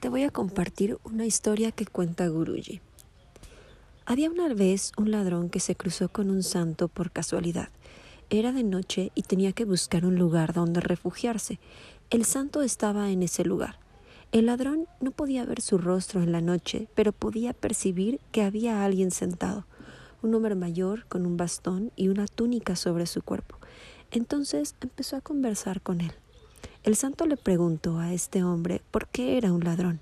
te voy a compartir una historia que cuenta Guruji. Había una vez un ladrón que se cruzó con un santo por casualidad. Era de noche y tenía que buscar un lugar donde refugiarse. El santo estaba en ese lugar. El ladrón no podía ver su rostro en la noche, pero podía percibir que había alguien sentado, un hombre mayor con un bastón y una túnica sobre su cuerpo. Entonces empezó a conversar con él. El santo le preguntó a este hombre por qué era un ladrón,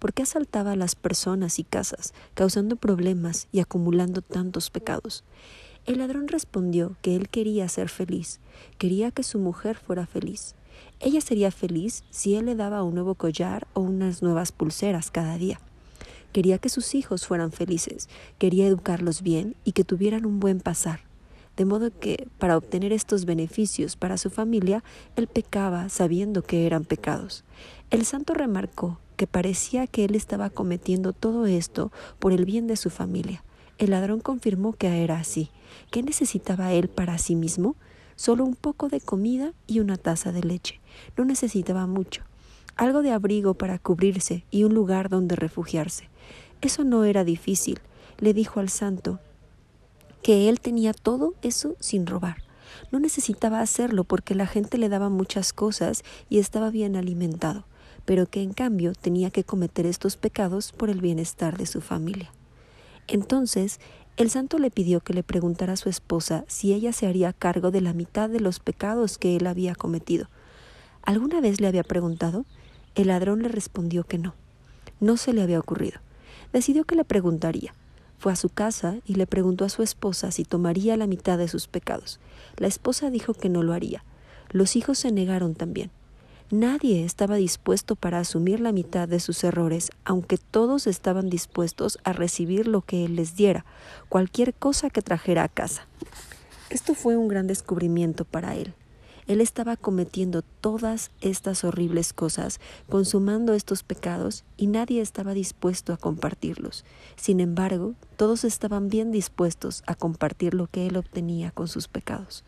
por qué asaltaba a las personas y casas, causando problemas y acumulando tantos pecados. El ladrón respondió que él quería ser feliz, quería que su mujer fuera feliz. Ella sería feliz si él le daba un nuevo collar o unas nuevas pulseras cada día. Quería que sus hijos fueran felices, quería educarlos bien y que tuvieran un buen pasar de modo que para obtener estos beneficios para su familia, él pecaba sabiendo que eran pecados. El santo remarcó que parecía que él estaba cometiendo todo esto por el bien de su familia. El ladrón confirmó que era así. ¿Qué necesitaba él para sí mismo? Solo un poco de comida y una taza de leche. No necesitaba mucho. Algo de abrigo para cubrirse y un lugar donde refugiarse. Eso no era difícil, le dijo al santo, que él tenía todo eso sin robar. No necesitaba hacerlo porque la gente le daba muchas cosas y estaba bien alimentado, pero que en cambio tenía que cometer estos pecados por el bienestar de su familia. Entonces, el santo le pidió que le preguntara a su esposa si ella se haría cargo de la mitad de los pecados que él había cometido. ¿Alguna vez le había preguntado? El ladrón le respondió que no. No se le había ocurrido. Decidió que le preguntaría. Fue a su casa y le preguntó a su esposa si tomaría la mitad de sus pecados. La esposa dijo que no lo haría. Los hijos se negaron también. Nadie estaba dispuesto para asumir la mitad de sus errores, aunque todos estaban dispuestos a recibir lo que él les diera, cualquier cosa que trajera a casa. Esto fue un gran descubrimiento para él. Él estaba cometiendo todas estas horribles cosas, consumando estos pecados, y nadie estaba dispuesto a compartirlos. Sin embargo, todos estaban bien dispuestos a compartir lo que él obtenía con sus pecados.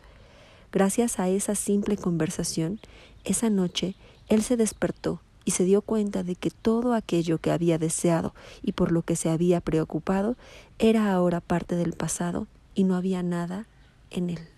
Gracias a esa simple conversación, esa noche, él se despertó y se dio cuenta de que todo aquello que había deseado y por lo que se había preocupado era ahora parte del pasado y no había nada en él.